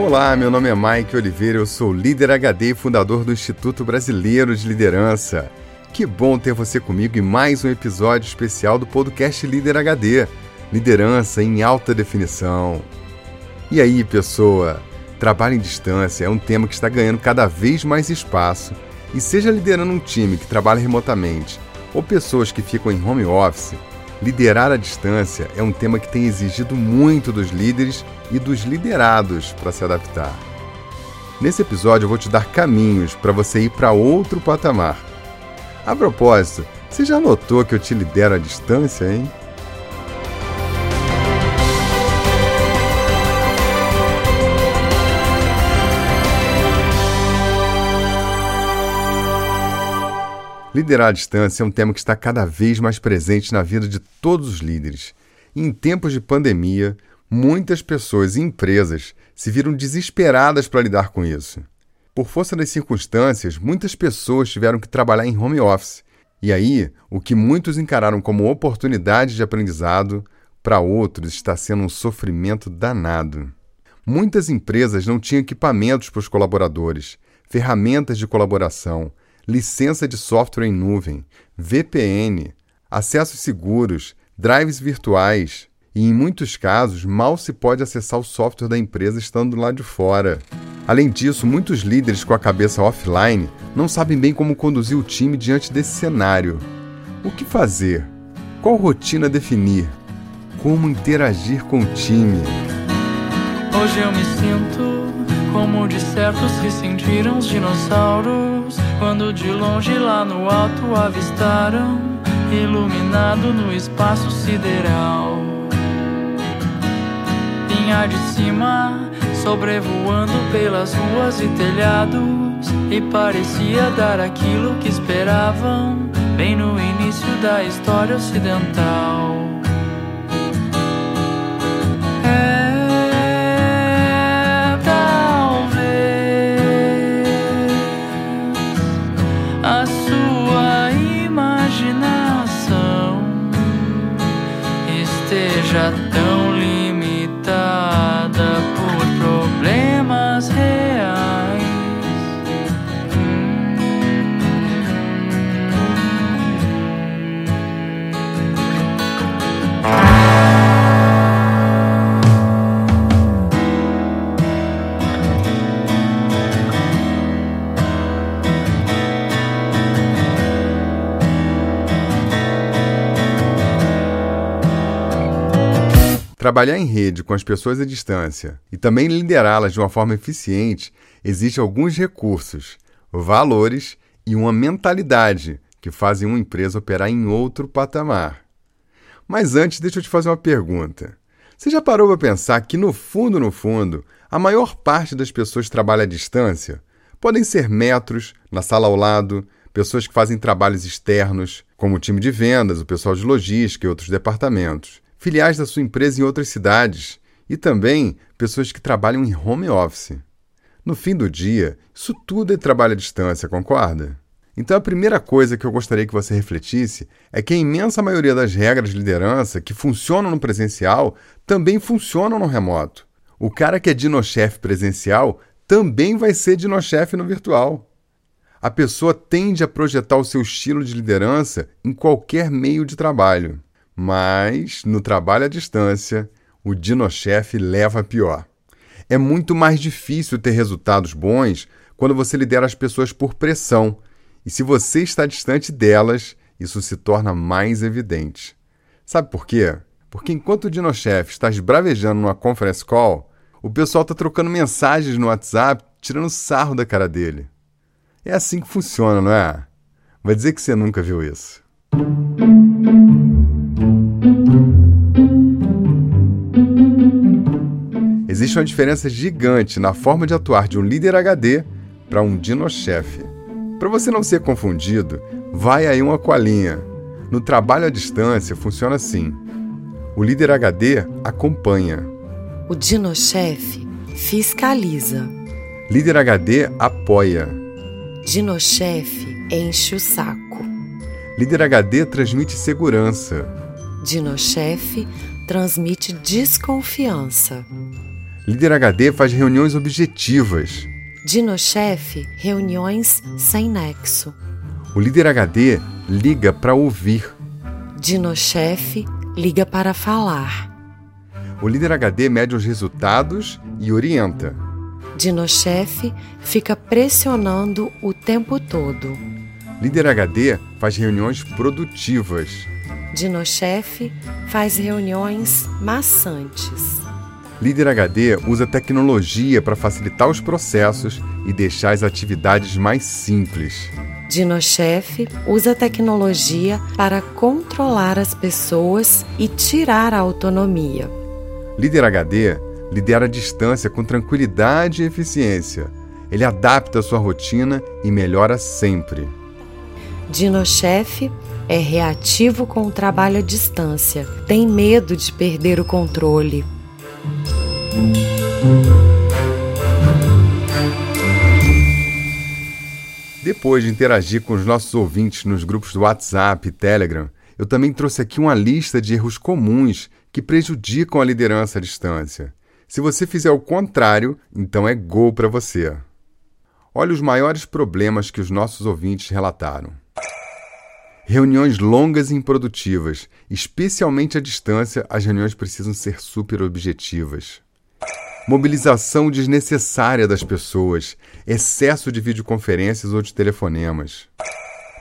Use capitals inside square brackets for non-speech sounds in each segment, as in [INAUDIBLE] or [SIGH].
Olá, meu nome é Mike Oliveira, eu sou líder HD e fundador do Instituto Brasileiro de Liderança. Que bom ter você comigo em mais um episódio especial do podcast Líder HD Liderança em Alta Definição. E aí, pessoa? Trabalho em distância é um tema que está ganhando cada vez mais espaço. E seja liderando um time que trabalha remotamente ou pessoas que ficam em home office, liderar à distância é um tema que tem exigido muito dos líderes e dos liderados para se adaptar. Nesse episódio eu vou te dar caminhos para você ir para outro patamar. A propósito, você já notou que eu te lidero à distância, hein? Liderar à distância é um tema que está cada vez mais presente na vida de todos os líderes. Em tempos de pandemia, muitas pessoas e empresas se viram desesperadas para lidar com isso. Por força das circunstâncias, muitas pessoas tiveram que trabalhar em home office. E aí, o que muitos encararam como oportunidade de aprendizado, para outros está sendo um sofrimento danado. Muitas empresas não tinham equipamentos para os colaboradores, ferramentas de colaboração, licença de software em nuvem, VPN, acessos seguros, drives virtuais e, em muitos casos, mal se pode acessar o software da empresa estando lá de fora. Além disso, muitos líderes com a cabeça offline não sabem bem como conduzir o time diante desse cenário. O que fazer? Qual rotina definir? Como interagir com o time? Hoje eu me sinto como de certos que sentiram os dinossauros quando de longe lá no alto avistaram, iluminado no espaço sideral. Vinha de cima, sobrevoando pelas ruas e telhados, e parecia dar aquilo que esperavam, bem no início da história ocidental. Trabalhar em rede com as pessoas à distância e também liderá-las de uma forma eficiente exige alguns recursos, valores e uma mentalidade que fazem uma empresa operar em outro patamar. Mas antes, deixa eu te fazer uma pergunta. Você já parou para pensar que, no fundo, no fundo, a maior parte das pessoas trabalha à distância? Podem ser metros, na sala ao lado, pessoas que fazem trabalhos externos, como o time de vendas, o pessoal de logística e outros departamentos filiais da sua empresa em outras cidades e também pessoas que trabalham em home office. No fim do dia, isso tudo é trabalho à distância, concorda? Então a primeira coisa que eu gostaria que você refletisse é que a imensa maioria das regras de liderança que funcionam no presencial também funcionam no remoto. O cara que é dinochefe presencial também vai ser dinochefe no virtual. A pessoa tende a projetar o seu estilo de liderança em qualquer meio de trabalho. Mas, no trabalho à distância, o dinochefe leva a pior. É muito mais difícil ter resultados bons quando você lidera as pessoas por pressão, e se você está distante delas, isso se torna mais evidente. Sabe por quê? Porque enquanto o dinochefe está esbravejando numa conference call, o pessoal está trocando mensagens no WhatsApp, tirando sarro da cara dele. É assim que funciona, não é? Vai dizer que você nunca viu isso. Existe uma diferença gigante na forma de atuar de um líder HD para um dinochefe. Para você não ser confundido, vai aí uma colinha. No trabalho à distância funciona assim: o líder HD acompanha. O dinochefe fiscaliza. Líder HD apoia. Dinochefe enche o saco. Líder HD transmite segurança. Dinochefe transmite desconfiança. Líder HD faz reuniões objetivas. Dinochefe, reuniões sem nexo. O líder HD liga para ouvir. Dinochefe, liga para falar. O líder HD mede os resultados e orienta. Dinochefe fica pressionando o tempo todo. Líder HD faz reuniões produtivas. Dinochefe faz reuniões maçantes. Líder HD usa tecnologia para facilitar os processos e deixar as atividades mais simples. Dinochefe usa tecnologia para controlar as pessoas e tirar a autonomia. Líder HD lidera a distância com tranquilidade e eficiência. Ele adapta a sua rotina e melhora sempre. Dinochefe é reativo com o trabalho à distância. Tem medo de perder o controle. Depois de interagir com os nossos ouvintes nos grupos do WhatsApp e Telegram, eu também trouxe aqui uma lista de erros comuns que prejudicam a liderança à distância. Se você fizer o contrário, então é gol para você. Olha os maiores problemas que os nossos ouvintes relataram. Reuniões longas e improdutivas, especialmente à distância, as reuniões precisam ser super objetivas. Mobilização desnecessária das pessoas, excesso de videoconferências ou de telefonemas.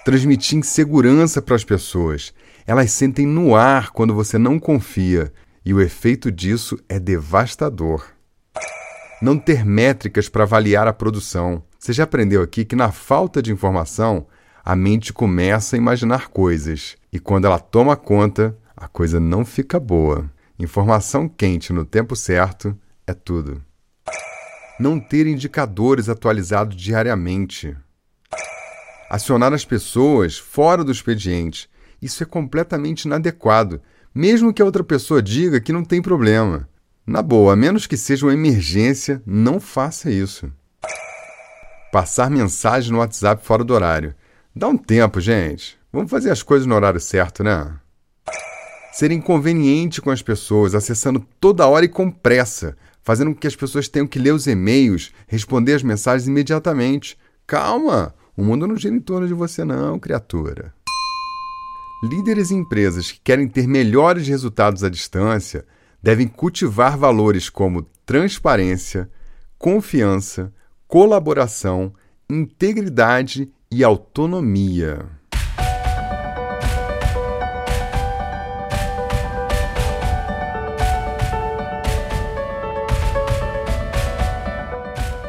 Transmitir insegurança para as pessoas. Elas sentem no ar quando você não confia, e o efeito disso é devastador. Não ter métricas para avaliar a produção. Você já aprendeu aqui que na falta de informação, a mente começa a imaginar coisas e quando ela toma conta, a coisa não fica boa. Informação quente no tempo certo é tudo. Não ter indicadores atualizados diariamente. Acionar as pessoas fora do expediente. Isso é completamente inadequado, mesmo que a outra pessoa diga que não tem problema. Na boa, a menos que seja uma emergência, não faça isso. Passar mensagem no WhatsApp fora do horário. Dá um tempo, gente. Vamos fazer as coisas no horário certo, né? Ser inconveniente com as pessoas, acessando toda hora e com pressa, fazendo com que as pessoas tenham que ler os e-mails, responder as mensagens imediatamente. Calma! O mundo não gira em torno de você, não, criatura. Líderes e empresas que querem ter melhores resultados à distância devem cultivar valores como transparência, confiança, colaboração, integridade e autonomia.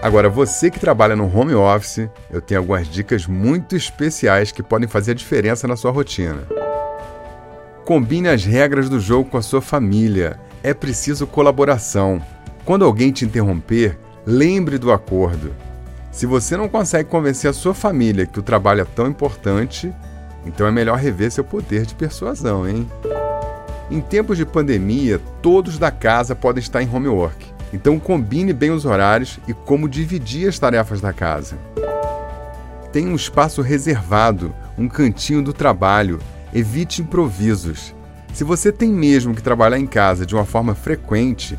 Agora, você que trabalha no home office, eu tenho algumas dicas muito especiais que podem fazer a diferença na sua rotina. Combine as regras do jogo com a sua família. É preciso colaboração. Quando alguém te interromper, lembre do acordo. Se você não consegue convencer a sua família que o trabalho é tão importante, então é melhor rever seu poder de persuasão, hein? Em tempos de pandemia, todos da casa podem estar em home work. Então combine bem os horários e como dividir as tarefas da casa. Tenha um espaço reservado, um cantinho do trabalho. Evite improvisos. Se você tem mesmo que trabalhar em casa de uma forma frequente,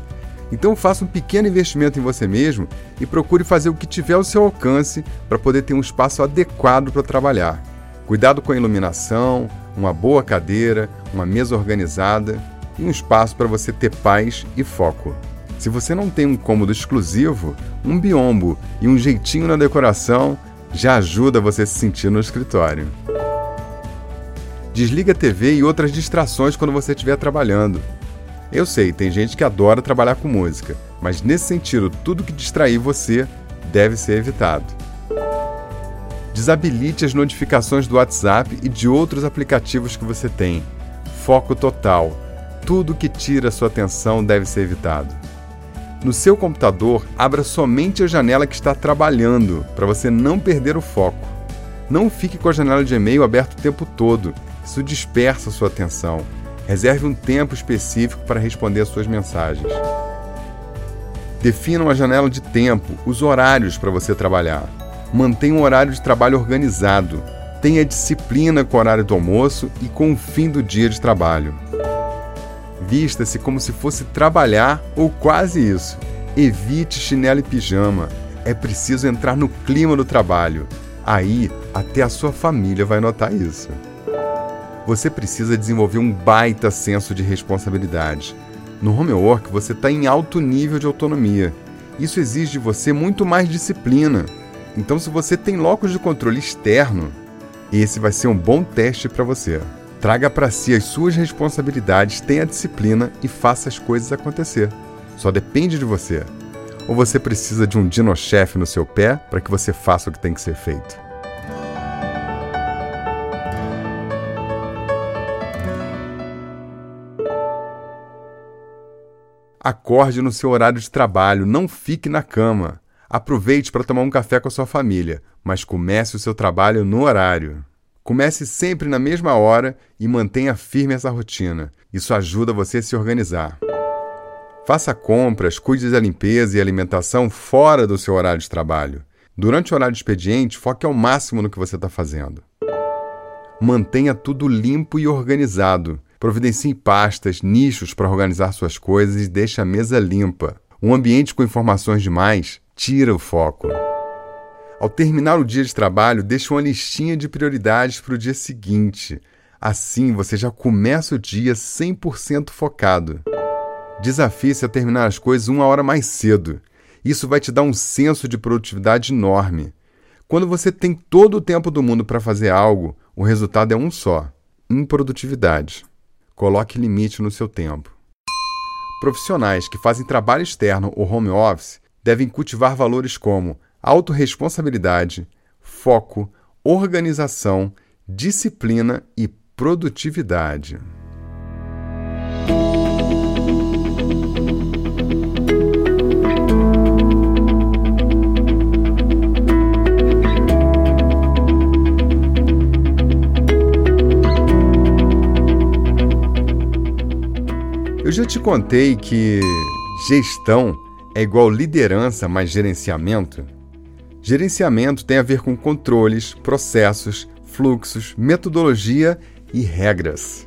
então faça um pequeno investimento em você mesmo e procure fazer o que tiver ao seu alcance para poder ter um espaço adequado para trabalhar. Cuidado com a iluminação, uma boa cadeira, uma mesa organizada e um espaço para você ter paz e foco. Se você não tem um cômodo exclusivo, um biombo e um jeitinho na decoração já ajuda você a se sentir no escritório. Desliga a TV e outras distrações quando você estiver trabalhando. Eu sei, tem gente que adora trabalhar com música, mas nesse sentido, tudo que distrair você deve ser evitado. Desabilite as notificações do WhatsApp e de outros aplicativos que você tem. Foco total. Tudo que tira sua atenção deve ser evitado. No seu computador, abra somente a janela que está trabalhando, para você não perder o foco. Não fique com a janela de e-mail aberta o tempo todo, isso dispersa sua atenção. Reserve um tempo específico para responder suas mensagens. Defina uma janela de tempo, os horários para você trabalhar. Mantenha um horário de trabalho organizado. Tenha disciplina com o horário do almoço e com o fim do dia de trabalho. Vista-se como se fosse trabalhar ou quase isso. Evite chinelo e pijama. É preciso entrar no clima do trabalho. Aí, até a sua família vai notar isso. Você precisa desenvolver um baita senso de responsabilidade. No homework, você está em alto nível de autonomia. Isso exige de você muito mais disciplina. Então, se você tem locos de controle externo, esse vai ser um bom teste para você. Traga para si as suas responsabilidades, tenha disciplina e faça as coisas acontecer. Só depende de você. Ou você precisa de um dinochefe no seu pé para que você faça o que tem que ser feito? Acorde no seu horário de trabalho, não fique na cama. Aproveite para tomar um café com a sua família, mas comece o seu trabalho no horário. Comece sempre na mesma hora e mantenha firme essa rotina. Isso ajuda você a se organizar. Faça compras, cuide da limpeza e alimentação fora do seu horário de trabalho. Durante o horário de expediente, foque ao máximo no que você está fazendo. Mantenha tudo limpo e organizado. Providencie pastas, nichos para organizar suas coisas e deixe a mesa limpa. Um ambiente com informações demais tira o foco. Ao terminar o dia de trabalho, deixe uma listinha de prioridades para o dia seguinte. Assim, você já começa o dia 100% focado. Desafie-se a terminar as coisas uma hora mais cedo. Isso vai te dar um senso de produtividade enorme. Quando você tem todo o tempo do mundo para fazer algo, o resultado é um só: improdutividade. Coloque limite no seu tempo. Profissionais que fazem trabalho externo ou home office devem cultivar valores como autorresponsabilidade, foco, organização, disciplina e produtividade. Eu já te contei que gestão é igual liderança mais gerenciamento? Gerenciamento tem a ver com controles, processos, fluxos, metodologia e regras.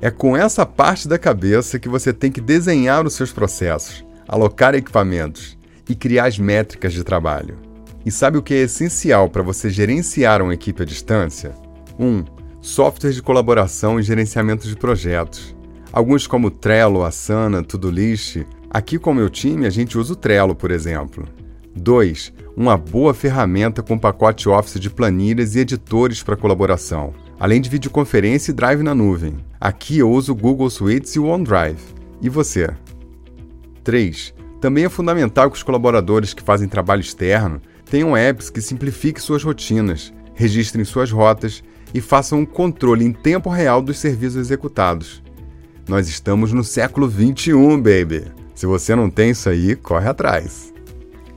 É com essa parte da cabeça que você tem que desenhar os seus processos, alocar equipamentos e criar as métricas de trabalho. E sabe o que é essencial para você gerenciar uma equipe à distância? 1. Um, software de colaboração e gerenciamento de projetos. Alguns como Trello, Asana, Todoist. Aqui com o meu time a gente usa o Trello, por exemplo. 2. Uma boa ferramenta com pacote Office de planilhas e editores para colaboração, além de videoconferência e drive na nuvem. Aqui eu uso o Google Suites e o OneDrive. E você? 3. Também é fundamental que os colaboradores que fazem trabalho externo tenham apps que simplifiquem suas rotinas, registrem suas rotas e façam um controle em tempo real dos serviços executados. Nós estamos no século 21, baby. Se você não tem isso aí, corre atrás.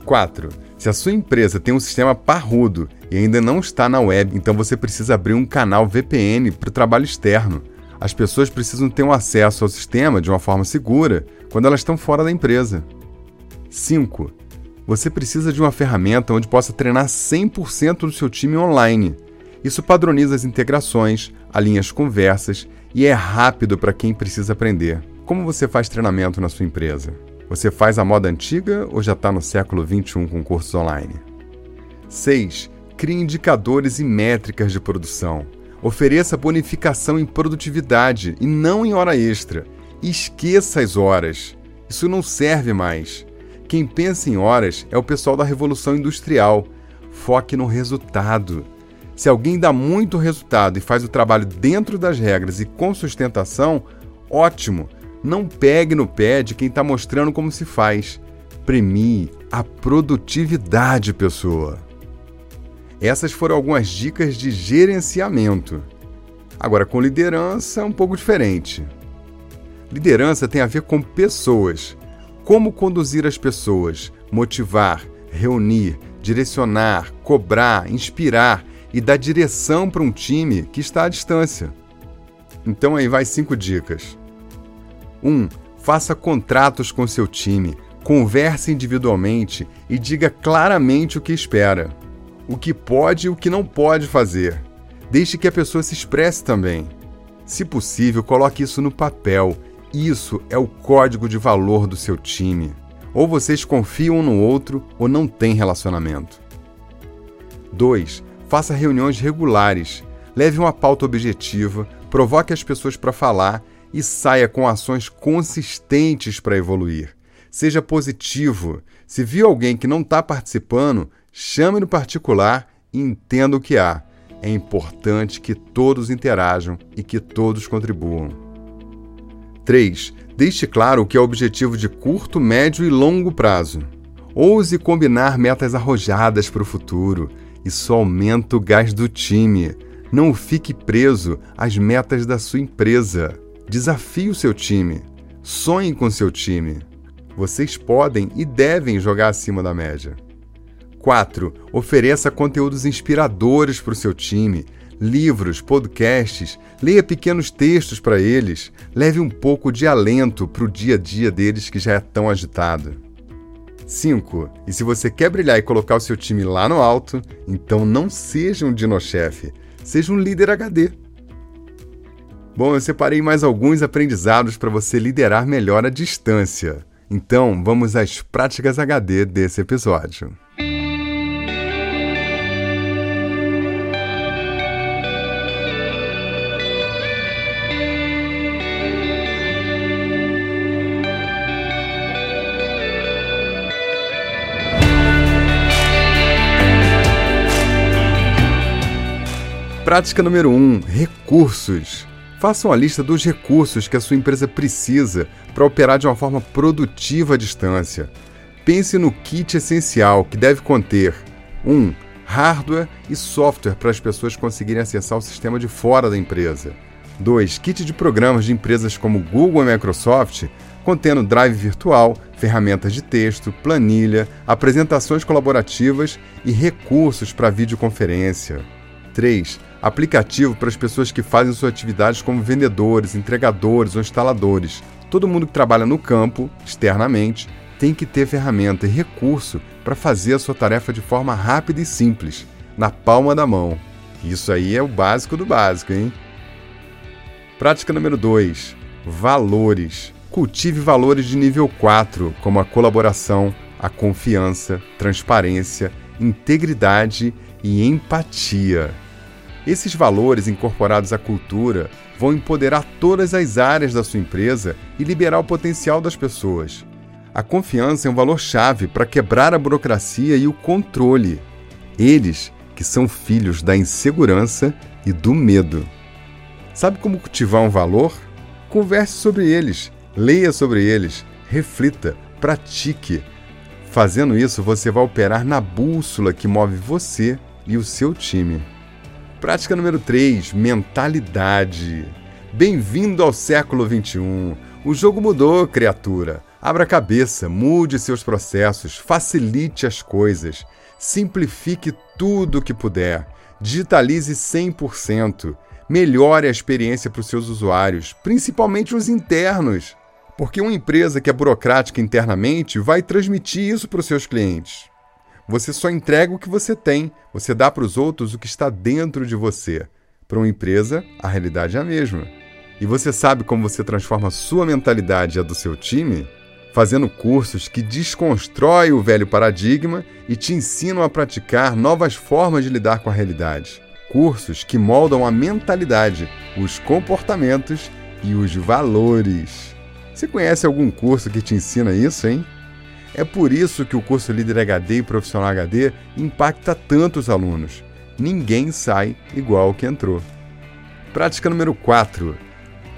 4. Se a sua empresa tem um sistema parrudo e ainda não está na web, então você precisa abrir um canal VPN para o trabalho externo. As pessoas precisam ter um acesso ao sistema de uma forma segura quando elas estão fora da empresa. 5. Você precisa de uma ferramenta onde possa treinar 100% do seu time online. Isso padroniza as integrações, alinha as conversas e é rápido para quem precisa aprender. Como você faz treinamento na sua empresa? Você faz a moda antiga ou já está no século 21 com cursos online? 6. Crie indicadores e métricas de produção. Ofereça bonificação em produtividade e não em hora extra. Esqueça as horas. Isso não serve mais. Quem pensa em horas é o pessoal da Revolução Industrial. Foque no resultado. Se alguém dá muito resultado e faz o trabalho dentro das regras e com sustentação, ótimo. Não pegue no pé de quem está mostrando como se faz. Premie a produtividade, pessoa. Essas foram algumas dicas de gerenciamento. Agora, com liderança, é um pouco diferente. Liderança tem a ver com pessoas. Como conduzir as pessoas, motivar, reunir, direcionar, cobrar, inspirar e dar direção para um time que está à distância. Então aí vai cinco dicas. 1. Um, faça contratos com seu time, converse individualmente e diga claramente o que espera, o que pode e o que não pode fazer. Deixe que a pessoa se expresse também. Se possível, coloque isso no papel. Isso é o código de valor do seu time. Ou vocês confiam um no outro ou não têm relacionamento. 2. Faça reuniões regulares. Leve uma pauta objetiva, provoque as pessoas para falar e saia com ações consistentes para evoluir. Seja positivo. Se viu alguém que não está participando, chame no particular e entenda o que há. É importante que todos interajam e que todos contribuam. 3. Deixe claro o que é objetivo de curto, médio e longo prazo. Ouse combinar metas arrojadas para o futuro. Isso aumenta o gás do time. Não fique preso às metas da sua empresa. Desafie o seu time. Sonhe com seu time. Vocês podem e devem jogar acima da média. 4. Ofereça conteúdos inspiradores para o seu time. Livros, podcasts, leia pequenos textos para eles. Leve um pouco de alento para o dia a dia deles que já é tão agitado. 5. E se você quer brilhar e colocar o seu time lá no alto, então não seja um dinochefe, seja um líder HD. Bom, eu separei mais alguns aprendizados para você liderar melhor à distância. Então, vamos às práticas HD desse episódio. Prática número 1: um, recursos. Faça uma lista dos recursos que a sua empresa precisa para operar de uma forma produtiva à distância. Pense no kit essencial que deve conter 1. Um, hardware e software para as pessoas conseguirem acessar o sistema de fora da empresa. 2. Kit de programas de empresas como Google e Microsoft, contendo drive virtual, ferramentas de texto, planilha, apresentações colaborativas e recursos para videoconferência. 3 aplicativo para as pessoas que fazem suas atividades como vendedores, entregadores ou instaladores. Todo mundo que trabalha no campo, externamente, tem que ter ferramenta e recurso para fazer a sua tarefa de forma rápida e simples, na palma da mão. Isso aí é o básico do básico, hein? Prática número 2: valores. Cultive valores de nível 4, como a colaboração, a confiança, transparência, integridade e empatia. Esses valores incorporados à cultura vão empoderar todas as áreas da sua empresa e liberar o potencial das pessoas. A confiança é um valor-chave para quebrar a burocracia e o controle. Eles que são filhos da insegurança e do medo. Sabe como cultivar um valor? Converse sobre eles, leia sobre eles, reflita, pratique. Fazendo isso, você vai operar na bússola que move você e o seu time. Prática número 3: mentalidade. Bem-vindo ao século 21. O jogo mudou, criatura. Abra a cabeça, mude seus processos, facilite as coisas, simplifique tudo o que puder, digitalize 100%, melhore a experiência para os seus usuários, principalmente os internos. Porque uma empresa que é burocrática internamente vai transmitir isso para os seus clientes. Você só entrega o que você tem, você dá para os outros o que está dentro de você. Para uma empresa, a realidade é a mesma. E você sabe como você transforma sua mentalidade e a do seu time? Fazendo cursos que desconstroem o velho paradigma e te ensinam a praticar novas formas de lidar com a realidade. Cursos que moldam a mentalidade, os comportamentos e os valores. Você conhece algum curso que te ensina isso, hein? É por isso que o curso Líder HD e Profissional HD impacta tanto os alunos. Ninguém sai igual que entrou. Prática número 4.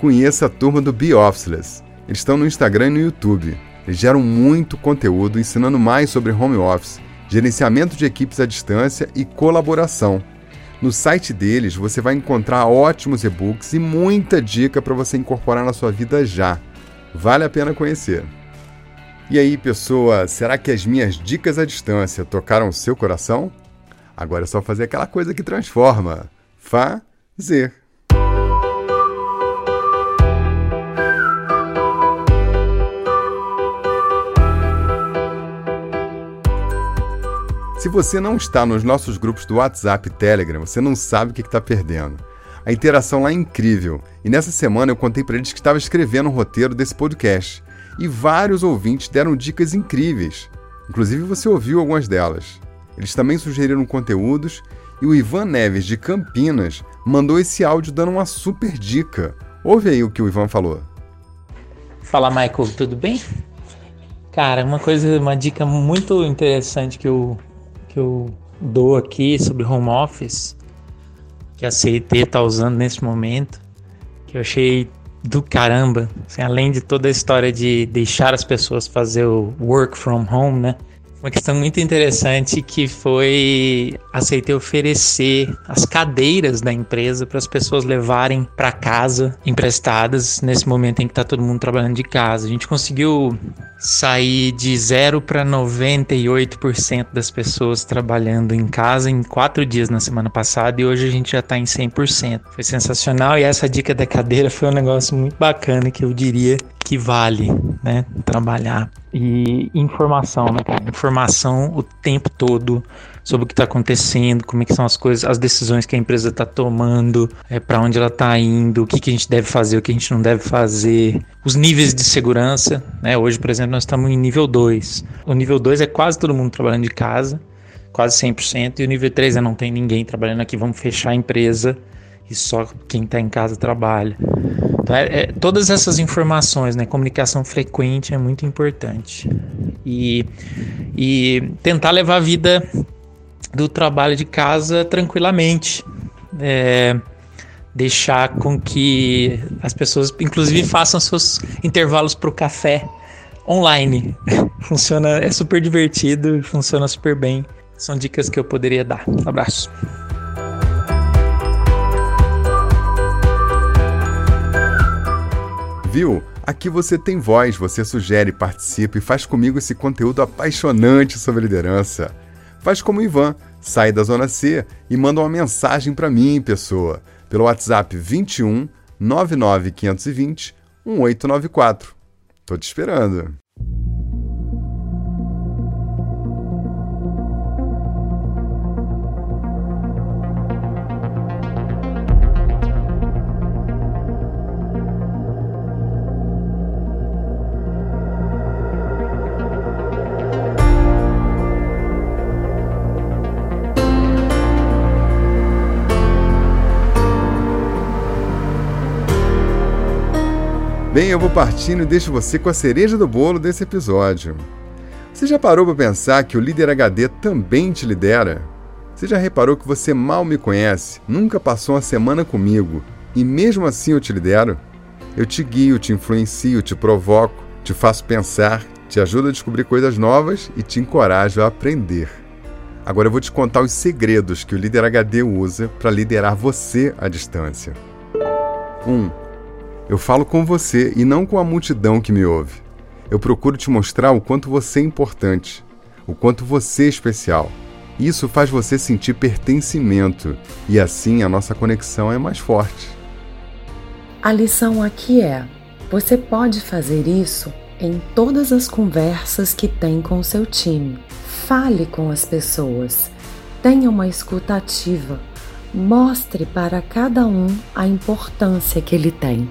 Conheça a turma do Be Officeless. Eles estão no Instagram e no YouTube. Eles geram muito conteúdo ensinando mais sobre home office, gerenciamento de equipes à distância e colaboração. No site deles você vai encontrar ótimos e-books e muita dica para você incorporar na sua vida já. Vale a pena conhecer. E aí, pessoa, será que as minhas dicas à distância tocaram seu coração? Agora é só fazer aquela coisa que transforma. Fazer. Se você não está nos nossos grupos do WhatsApp e Telegram, você não sabe o que está perdendo. A interação lá é incrível. E nessa semana eu contei para eles que estava escrevendo um roteiro desse podcast e vários ouvintes deram dicas incríveis. Inclusive você ouviu algumas delas. Eles também sugeriram conteúdos e o Ivan Neves de Campinas mandou esse áudio dando uma super dica. Ouve aí o que o Ivan falou. Fala Michael, tudo bem? Cara, uma coisa, uma dica muito interessante que eu, que eu dou aqui sobre home office, que a CIT está usando nesse momento, que eu achei do caramba, assim, além de toda a história de deixar as pessoas fazer o work from home, né? Uma questão muito interessante que foi aceitei oferecer as cadeiras da empresa para as pessoas levarem para casa emprestadas nesse momento em que está todo mundo trabalhando de casa. A gente conseguiu sair de 0 para 98% das pessoas trabalhando em casa em quatro dias na semana passada e hoje a gente já está em 100%. Foi sensacional e essa dica da cadeira foi um negócio muito bacana que eu diria que vale, né? Trabalhar. E informação, né, cara? Informação o tempo todo sobre o que está acontecendo, como é que são as coisas, as decisões que a empresa está tomando, é, para onde ela está indo, o que, que a gente deve fazer, o que a gente não deve fazer, os níveis de segurança. Né? Hoje, por exemplo, nós estamos em nível 2. O nível 2 é quase todo mundo trabalhando de casa, quase 100%, e o nível 3 é não tem ninguém trabalhando aqui, vamos fechar a empresa e só quem está em casa trabalha. Então, é, é, todas essas informações, né, comunicação frequente é muito importante. E, e tentar levar a vida do trabalho de casa tranquilamente. É, deixar com que as pessoas, inclusive, façam seus intervalos para o café online. [LAUGHS] funciona, é super divertido, funciona super bem. São dicas que eu poderia dar. Um abraço. Viu? Aqui você tem voz, você sugere, participa e faz comigo esse conteúdo apaixonante sobre liderança. Faz como o Ivan, sai da Zona C e manda uma mensagem para mim, pessoa, pelo WhatsApp 21 99520 1894. Tô te esperando. Bem, eu vou partindo e deixo você com a cereja do bolo desse episódio. Você já parou para pensar que o líder HD também te lidera? Você já reparou que você mal me conhece, nunca passou uma semana comigo e mesmo assim eu te lidero? Eu te guio, te influencio, te provoco, te faço pensar, te ajudo a descobrir coisas novas e te encorajo a aprender. Agora eu vou te contar os segredos que o líder HD usa para liderar você à distância. 1. Um, eu falo com você e não com a multidão que me ouve. Eu procuro te mostrar o quanto você é importante, o quanto você é especial. Isso faz você sentir pertencimento e assim a nossa conexão é mais forte. A lição aqui é: você pode fazer isso em todas as conversas que tem com seu time. Fale com as pessoas, tenha uma escuta ativa, mostre para cada um a importância que ele tem.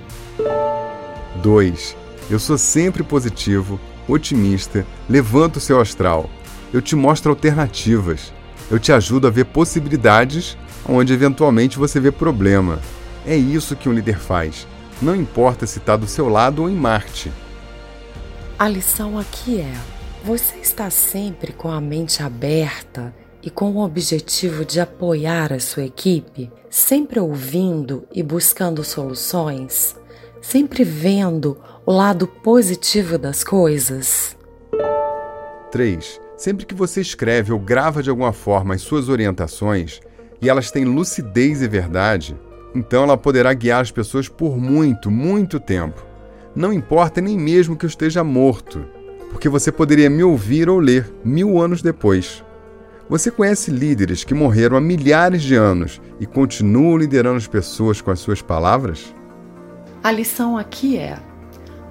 2. Eu sou sempre positivo, otimista, levanto o seu astral. Eu te mostro alternativas. Eu te ajudo a ver possibilidades onde eventualmente você vê problema. É isso que um líder faz. Não importa se está do seu lado ou em Marte. A lição aqui é: você está sempre com a mente aberta e com o objetivo de apoiar a sua equipe, sempre ouvindo e buscando soluções? Sempre vendo o lado positivo das coisas. 3. Sempre que você escreve ou grava de alguma forma as suas orientações e elas têm lucidez e verdade, então ela poderá guiar as pessoas por muito, muito tempo. Não importa nem mesmo que eu esteja morto, porque você poderia me ouvir ou ler mil anos depois. Você conhece líderes que morreram há milhares de anos e continuam liderando as pessoas com as suas palavras? A lição aqui é: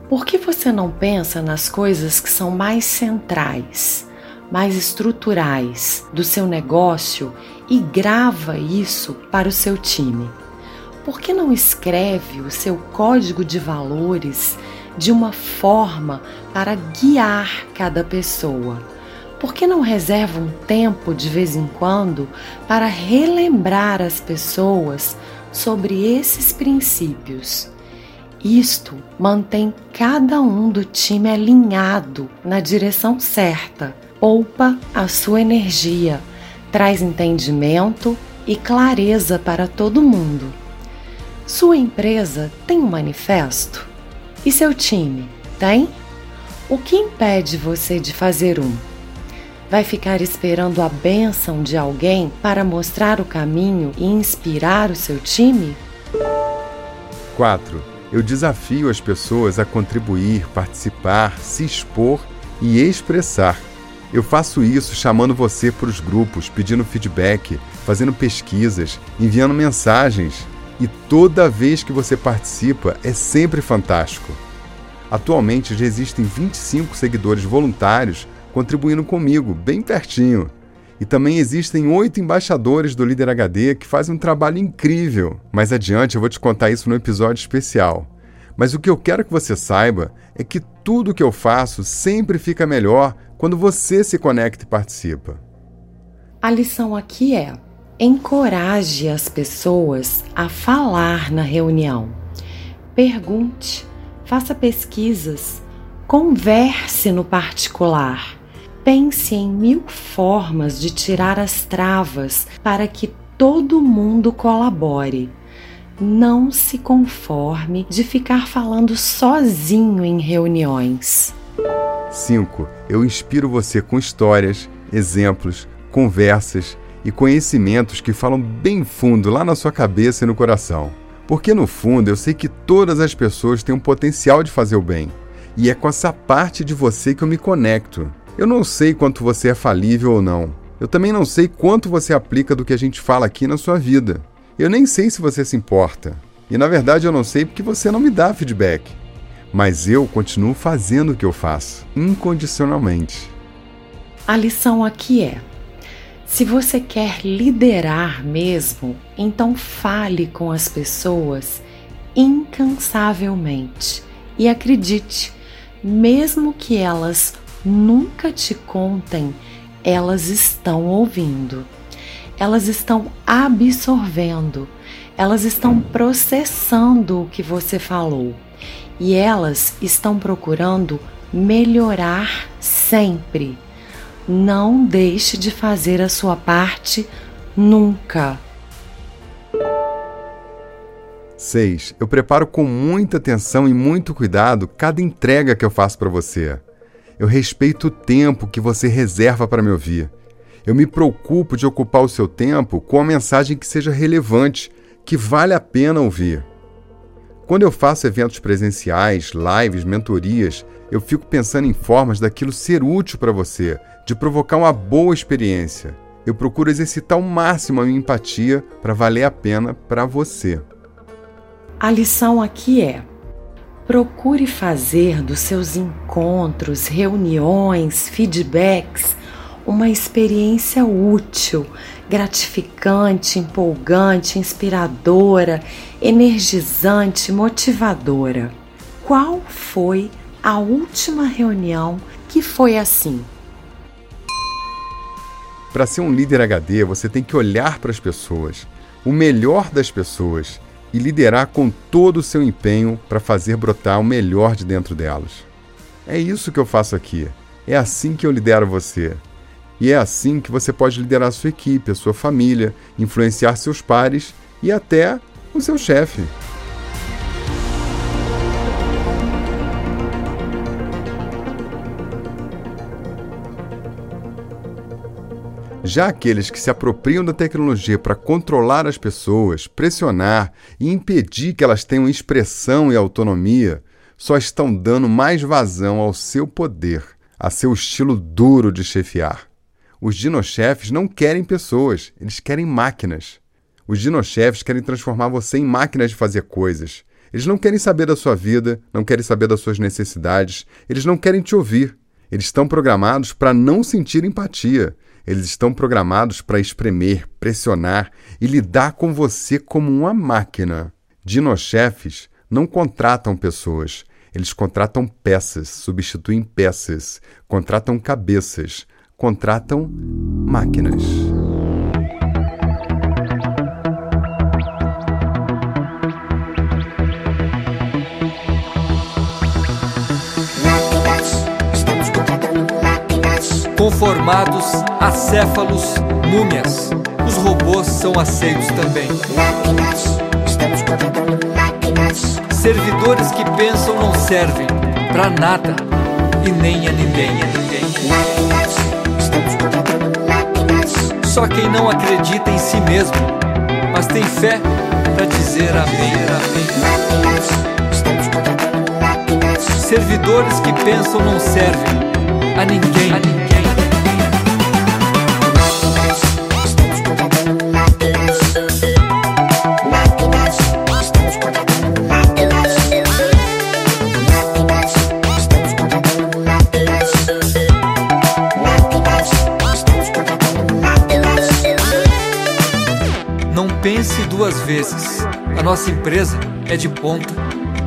por que você não pensa nas coisas que são mais centrais, mais estruturais do seu negócio e grava isso para o seu time? Por que não escreve o seu código de valores de uma forma para guiar cada pessoa. Por que não reserva um tempo de vez em quando para relembrar as pessoas sobre esses princípios? Isto mantém cada um do time alinhado na direção certa, poupa a sua energia, traz entendimento e clareza para todo mundo. Sua empresa tem um manifesto? E seu time tem? O que impede você de fazer um? Vai ficar esperando a bênção de alguém para mostrar o caminho e inspirar o seu time? 4. Eu desafio as pessoas a contribuir, participar, se expor e expressar. Eu faço isso chamando você para os grupos, pedindo feedback, fazendo pesquisas, enviando mensagens. E toda vez que você participa é sempre fantástico. Atualmente já existem 25 seguidores voluntários contribuindo comigo, bem pertinho. E também existem oito embaixadores do Líder HD que fazem um trabalho incrível. Mais adiante eu vou te contar isso no episódio especial. Mas o que eu quero que você saiba é que tudo que eu faço sempre fica melhor quando você se conecta e participa. A lição aqui é: encoraje as pessoas a falar na reunião. Pergunte, faça pesquisas, converse no particular. Pense em mil formas de tirar as travas para que todo mundo colabore. Não se conforme de ficar falando sozinho em reuniões. 5. Eu inspiro você com histórias, exemplos, conversas e conhecimentos que falam bem fundo lá na sua cabeça e no coração. Porque no fundo eu sei que todas as pessoas têm um potencial de fazer o bem. E é com essa parte de você que eu me conecto. Eu não sei quanto você é falível ou não. Eu também não sei quanto você aplica do que a gente fala aqui na sua vida. Eu nem sei se você se importa. E na verdade eu não sei porque você não me dá feedback. Mas eu continuo fazendo o que eu faço, incondicionalmente. A lição aqui é: se você quer liderar mesmo, então fale com as pessoas incansavelmente. E acredite, mesmo que elas nunca te contem, elas estão ouvindo. Elas estão absorvendo, elas estão processando o que você falou e elas estão procurando melhorar sempre. Não deixe de fazer a sua parte nunca. 6. Eu preparo com muita atenção e muito cuidado cada entrega que eu faço para você. Eu respeito o tempo que você reserva para me ouvir. Eu me preocupo de ocupar o seu tempo com a mensagem que seja relevante, que vale a pena ouvir. Quando eu faço eventos presenciais, lives, mentorias, eu fico pensando em formas daquilo ser útil para você, de provocar uma boa experiência. Eu procuro exercitar ao máximo a minha empatia para valer a pena para você. A lição aqui é: Procure fazer dos seus encontros, reuniões, feedbacks uma experiência útil, gratificante, empolgante, inspiradora, energizante, motivadora. Qual foi a última reunião que foi assim? Para ser um líder HD, você tem que olhar para as pessoas, o melhor das pessoas e liderar com todo o seu empenho para fazer brotar o melhor de dentro delas. É isso que eu faço aqui. É assim que eu lidero você. E é assim que você pode liderar a sua equipe, a sua família, influenciar seus pares e até o seu chefe. Já aqueles que se apropriam da tecnologia para controlar as pessoas, pressionar e impedir que elas tenham expressão e autonomia, só estão dando mais vazão ao seu poder, a seu estilo duro de chefiar. Os dinochefes não querem pessoas, eles querem máquinas. Os dinochefes querem transformar você em máquinas de fazer coisas. Eles não querem saber da sua vida, não querem saber das suas necessidades, eles não querem te ouvir. Eles estão programados para não sentir empatia. Eles estão programados para espremer, pressionar e lidar com você como uma máquina. Dinochefes não contratam pessoas. Eles contratam peças, substituem peças, contratam cabeças, contratam máquinas. Conformados, acéfalos, múmias. Os robôs são aceitos também. Servidores que pensam não servem pra nada e nem a ninguém. A ninguém. Só quem não acredita em si mesmo, mas tem fé pra dizer amém. amém. Servidores que pensam não servem a ninguém. A ninguém. Duas vezes. A nossa empresa é de ponta,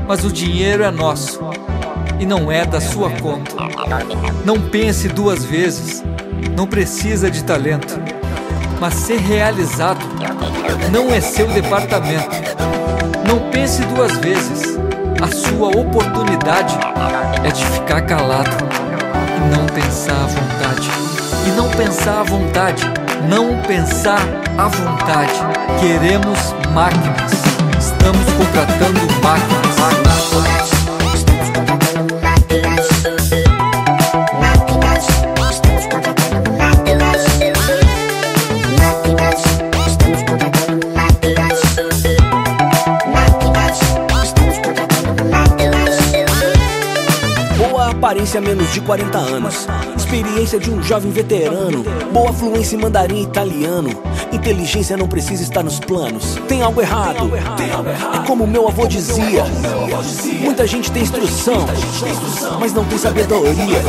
mas o dinheiro é nosso e não é da sua conta. Não pense duas vezes. Não precisa de talento, mas ser realizado não é seu departamento. Não pense duas vezes. A sua oportunidade é de ficar calado e não pensar à vontade. E não pensar à vontade, não pensar à vontade. Queremos máquinas. Estamos contratando máquinas. Boa aparência, menos de 40 anos. Experiência de um jovem veterano. Boa fluência em mandarim italiano. Inteligência não precisa estar nos planos. Tem algo errado. É como meu avô dizia. Muita gente tem instrução, mas não tem sabedoria.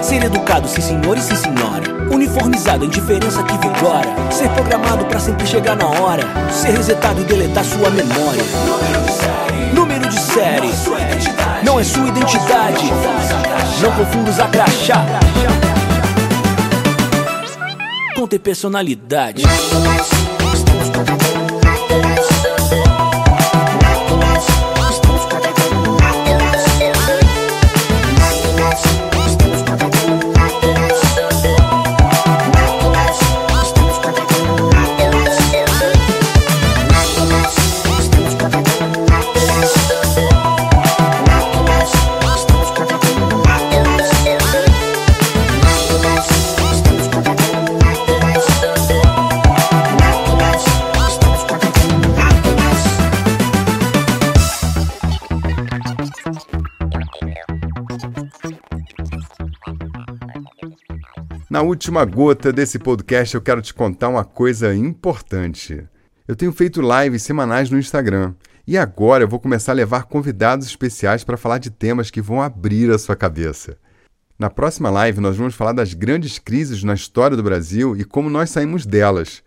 Ser educado, sim senhor e sim senhora. Uniformizado, a indiferença que vigora. Ser programado pra sempre chegar na hora. Ser resetado e deletar sua memória. Número de série. Não é sua identidade. Não confunda usar crachá personalidade. Na última gota desse podcast, eu quero te contar uma coisa importante. Eu tenho feito lives semanais no Instagram e agora eu vou começar a levar convidados especiais para falar de temas que vão abrir a sua cabeça. Na próxima live, nós vamos falar das grandes crises na história do Brasil e como nós saímos delas.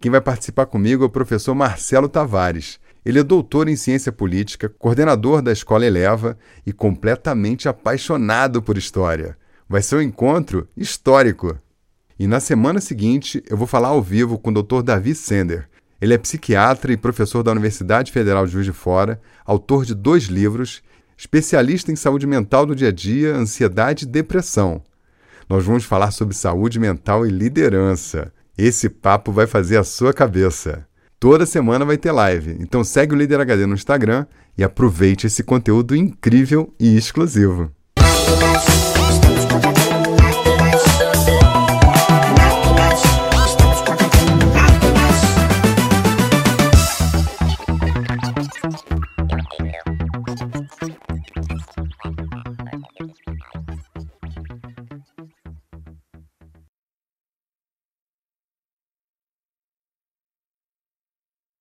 Quem vai participar comigo é o professor Marcelo Tavares. Ele é doutor em ciência política, coordenador da Escola Eleva e completamente apaixonado por história. Vai ser um encontro histórico. E na semana seguinte, eu vou falar ao vivo com o Dr. Davi Sender. Ele é psiquiatra e professor da Universidade Federal de Juiz de Fora, autor de dois livros, especialista em saúde mental do dia a dia, ansiedade e depressão. Nós vamos falar sobre saúde mental e liderança. Esse papo vai fazer a sua cabeça. Toda semana vai ter live, então segue o Líder HD no Instagram e aproveite esse conteúdo incrível e exclusivo.